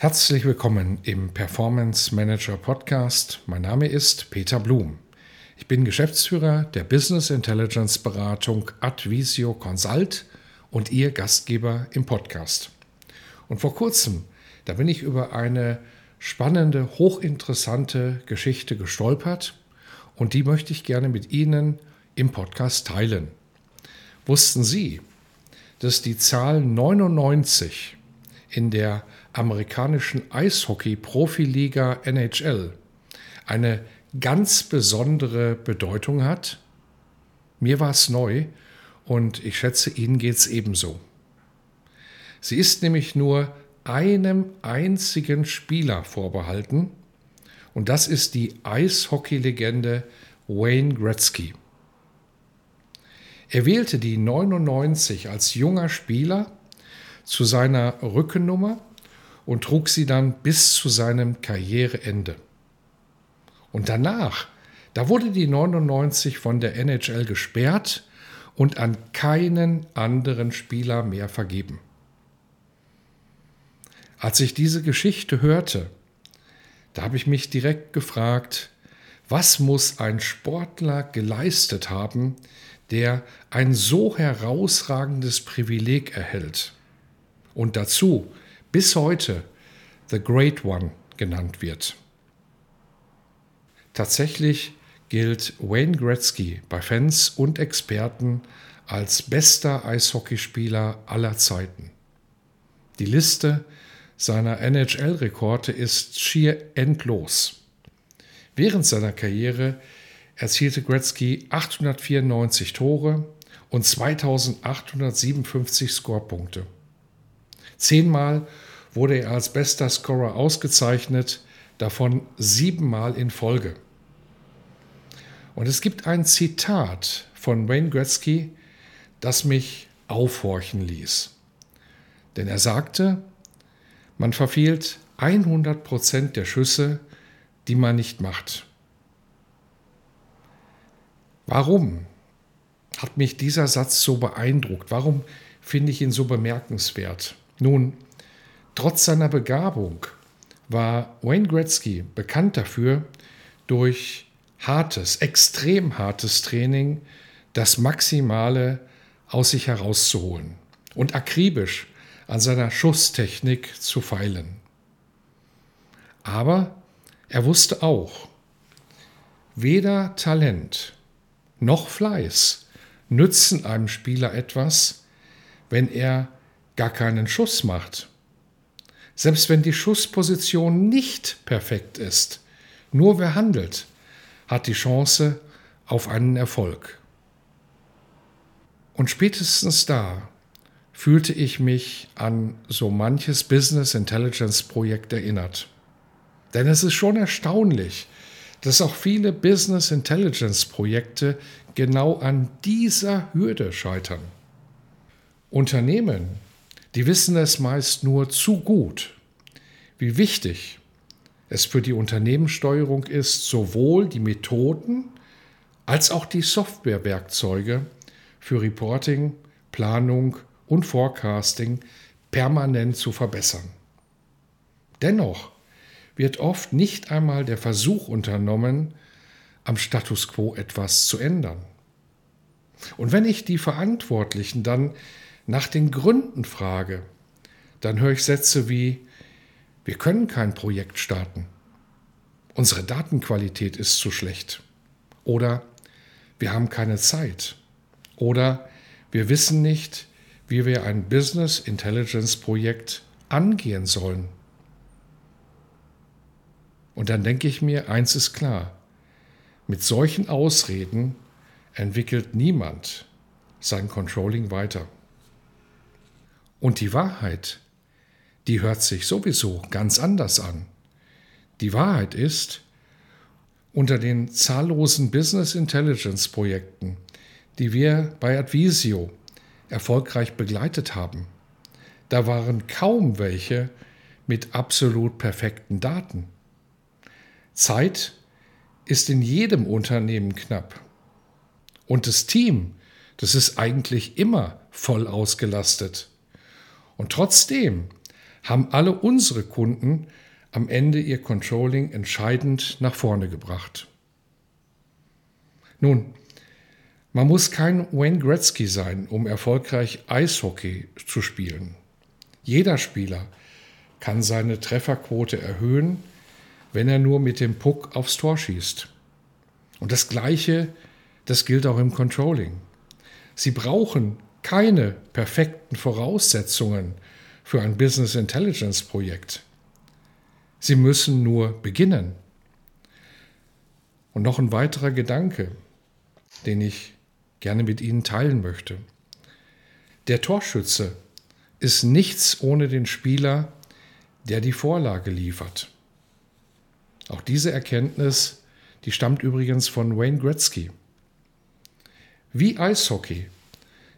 Herzlich willkommen im Performance Manager Podcast. Mein Name ist Peter Blum. Ich bin Geschäftsführer der Business Intelligence Beratung Advisio Consult und Ihr Gastgeber im Podcast. Und vor kurzem, da bin ich über eine spannende, hochinteressante Geschichte gestolpert und die möchte ich gerne mit Ihnen im Podcast teilen. Wussten Sie, dass die Zahl 99 in der amerikanischen Eishockey-Profiliga NHL eine ganz besondere Bedeutung hat? Mir war es neu und ich schätze, Ihnen geht es ebenso. Sie ist nämlich nur einem einzigen Spieler vorbehalten und das ist die Eishockey-Legende Wayne Gretzky. Er wählte die 99 als junger Spieler zu seiner Rückennummer und trug sie dann bis zu seinem Karriereende. Und danach, da wurde die 99 von der NHL gesperrt und an keinen anderen Spieler mehr vergeben. Als ich diese Geschichte hörte, da habe ich mich direkt gefragt, was muss ein Sportler geleistet haben, der ein so herausragendes Privileg erhält und dazu bis heute The Great One genannt wird. Tatsächlich gilt Wayne Gretzky bei Fans und Experten als bester Eishockeyspieler aller Zeiten. Die Liste seiner NHL-Rekorde ist schier endlos. Während seiner Karriere erzielte Gretzky 894 Tore und 2857 Scorepunkte. Zehnmal wurde er als bester Scorer ausgezeichnet, davon siebenmal in Folge. Und es gibt ein Zitat von Wayne Gretzky, das mich aufhorchen ließ. Denn er sagte, man verfehlt 100 Prozent der Schüsse, die man nicht macht. Warum hat mich dieser Satz so beeindruckt? Warum finde ich ihn so bemerkenswert? Nun, trotz seiner Begabung war Wayne Gretzky bekannt dafür, durch hartes, extrem hartes Training das Maximale aus sich herauszuholen und akribisch an seiner Schusstechnik zu feilen. Aber er wusste auch, weder Talent noch Fleiß nützen einem Spieler etwas, wenn er gar keinen Schuss macht. Selbst wenn die Schussposition nicht perfekt ist, nur wer handelt, hat die Chance auf einen Erfolg. Und spätestens da fühlte ich mich an so manches Business Intelligence Projekt erinnert. Denn es ist schon erstaunlich, dass auch viele Business Intelligence Projekte genau an dieser Hürde scheitern. Unternehmen, die wissen es meist nur zu gut, wie wichtig es für die Unternehmenssteuerung ist, sowohl die Methoden als auch die Softwarewerkzeuge für Reporting, Planung und Forecasting permanent zu verbessern. Dennoch wird oft nicht einmal der Versuch unternommen, am Status quo etwas zu ändern. Und wenn ich die Verantwortlichen dann nach den Gründen frage, dann höre ich Sätze wie, wir können kein Projekt starten. Unsere Datenqualität ist zu schlecht. Oder wir haben keine Zeit. Oder wir wissen nicht, wie wir ein Business Intelligence Projekt angehen sollen. Und dann denke ich mir, eins ist klar, mit solchen Ausreden entwickelt niemand sein Controlling weiter. Und die Wahrheit, die hört sich sowieso ganz anders an. Die Wahrheit ist, unter den zahllosen Business Intelligence Projekten, die wir bei Advisio erfolgreich begleitet haben, da waren kaum welche mit absolut perfekten Daten. Zeit ist in jedem Unternehmen knapp. Und das Team, das ist eigentlich immer voll ausgelastet. Und trotzdem haben alle unsere Kunden am Ende ihr Controlling entscheidend nach vorne gebracht. Nun, man muss kein Wayne Gretzky sein, um erfolgreich Eishockey zu spielen. Jeder Spieler kann seine Trefferquote erhöhen, wenn er nur mit dem Puck aufs Tor schießt. Und das Gleiche, das gilt auch im Controlling. Sie brauchen keine perfekten Voraussetzungen für ein Business Intelligence Projekt. Sie müssen nur beginnen. Und noch ein weiterer Gedanke, den ich gerne mit Ihnen teilen möchte. Der Torschütze ist nichts ohne den Spieler, der die Vorlage liefert. Auch diese Erkenntnis, die stammt übrigens von Wayne Gretzky. Wie Eishockey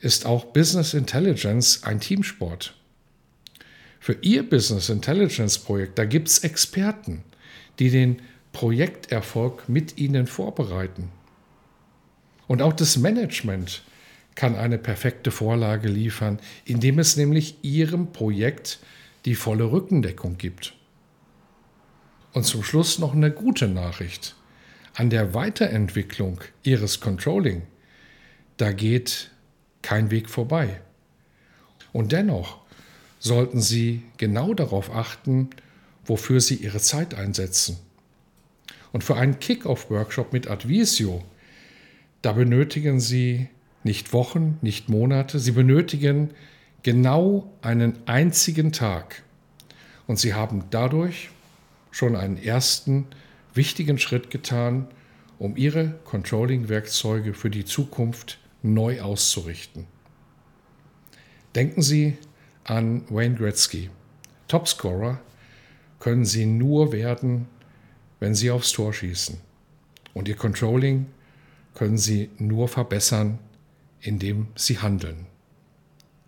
ist auch Business Intelligence ein Teamsport. Für Ihr Business Intelligence Projekt, da gibt es Experten, die den Projekterfolg mit Ihnen vorbereiten. Und auch das Management kann eine perfekte Vorlage liefern, indem es nämlich Ihrem Projekt die volle Rückendeckung gibt. Und zum Schluss noch eine gute Nachricht. An der Weiterentwicklung Ihres Controlling, da geht kein Weg vorbei. Und dennoch sollten Sie genau darauf achten, wofür Sie Ihre Zeit einsetzen. Und für einen Kick-Off-Workshop mit Advisio, da benötigen Sie nicht Wochen, nicht Monate, Sie benötigen genau einen einzigen Tag. Und Sie haben dadurch schon einen ersten wichtigen Schritt getan, um Ihre Controlling-Werkzeuge für die Zukunft neu auszurichten. Denken Sie an Wayne Gretzky. Topscorer können Sie nur werden, wenn Sie aufs Tor schießen. Und Ihr Controlling können Sie nur verbessern, indem Sie handeln.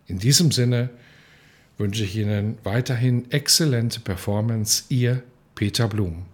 In diesem Sinne wünsche ich Ihnen weiterhin exzellente Performance. Ihr Peter Blum.